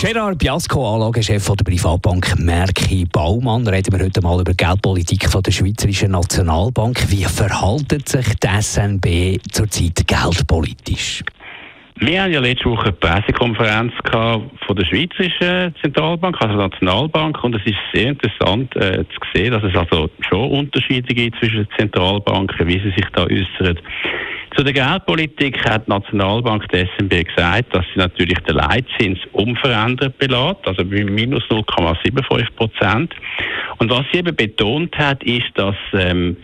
Gerard Biasco, Anlagechef der Privatbank Merki Baumann. Reden wir heute mal über die Geldpolitik der Schweizerischen Nationalbank. Wie verhaltet sich die SNB zurzeit geldpolitisch? Wir haben ja letzte Woche eine Pressekonferenz von der Schweizerischen Zentralbank, also der Nationalbank, und es ist sehr interessant äh, zu sehen, dass es also schon Unterschiede gibt zwischen den Zentralbanken, wie sie sich da äußern. Zu der Geldpolitik hat die Nationalbank der SNB gesagt, dass sie natürlich den Leitzins unverändert belässt, also bei minus 0,75 Prozent. Und was sie eben betont hat, ist, dass ähm,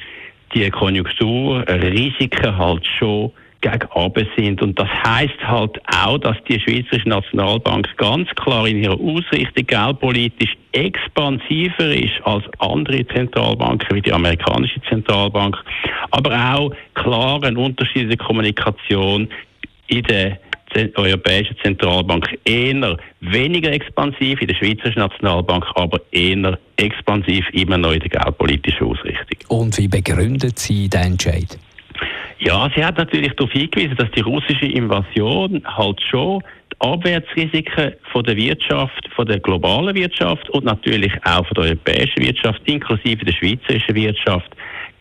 die Konjunkturrisiken halt schon gegen oben sind. Und das heißt halt auch, dass die Schweizerische Nationalbank ganz klar in ihrer Ausrichtung geldpolitisch expansiver ist als andere Zentralbanken wie die amerikanische Zentralbank, aber auch klar eine unterschiedliche Kommunikation in der Europäischen Zentralbank eher weniger expansiv, in der Schweizerischen Nationalbank aber eher expansiv, immer noch in der geldpolitischen Ausrichtung. Und wie begründet sie den Entscheid? Ja, sie hat natürlich darauf hingewiesen, dass die russische Invasion halt schon die Abwärtsrisiken von der Wirtschaft, von der globalen Wirtschaft und natürlich auch von der europäischen Wirtschaft, inklusive der schweizerischen Wirtschaft,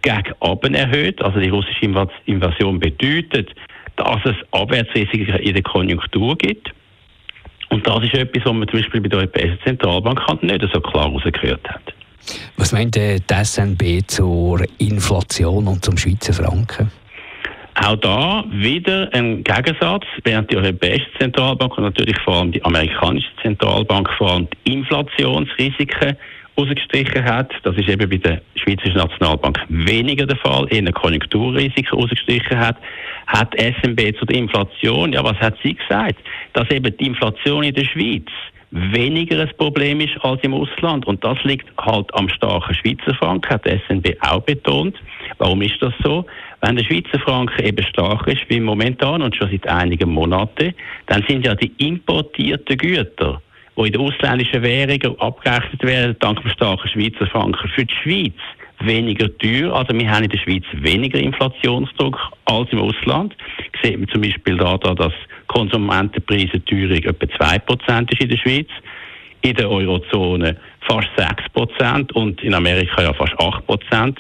gegen oben erhöht. Also die russische Invasion bedeutet, dass es Abwärtsrisiken in der Konjunktur gibt. Und das ist etwas, was man zum Beispiel bei der Europäischen Zentralbank nicht so klar herausgehört hat. Was meint die SNB zur Inflation und zum Schweizer Franken? Auch da wieder ein Gegensatz, während die Europäische Zentralbank und natürlich vor allem die amerikanische Zentralbank vor allem die Inflationsrisiken ausgestrichen hat. Das ist eben bei der Schweizerischen Nationalbank weniger der Fall, eher Konjunkturrisiken ausgestrichen hat. Hat SMB zu der Inflation, ja, was hat sie gesagt? Dass eben die Inflation in der Schweiz weniger ein Problem ist als im Ausland. Und das liegt halt am starken Schweizer Franken, hat die SNB auch betont. Warum ist das so? Wenn der Schweizer Franken eben stark ist, wie momentan und schon seit einigen Monaten, dann sind ja die importierten Güter, die in der ausländischen Währung abgerechnet werden, dank dem starken Schweizer Franken, für die Schweiz weniger teuer. Also wir haben in der Schweiz weniger Inflationsdruck als im Ausland. Sieht man zum Beispiel da, da dass Konsumentenpreisenteuerung etwa 2% ist in der Schweiz, in der Eurozone fast 6% und in Amerika ja fast 8%.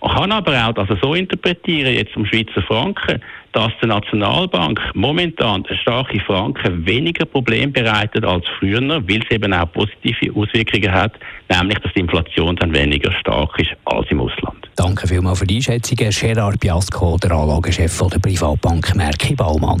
Man kann aber auch das so interpretieren, jetzt zum Schweizer Franken, dass die Nationalbank momentan eine starke Franken weniger Problem bereitet als früher, weil es eben auch positive Auswirkungen hat, nämlich dass die Inflation dann weniger stark ist als im Ausland. Danke vielmals für die Einschätzung, Gerard Biasco, der Anlagechef der Privatbank Merki Baumann.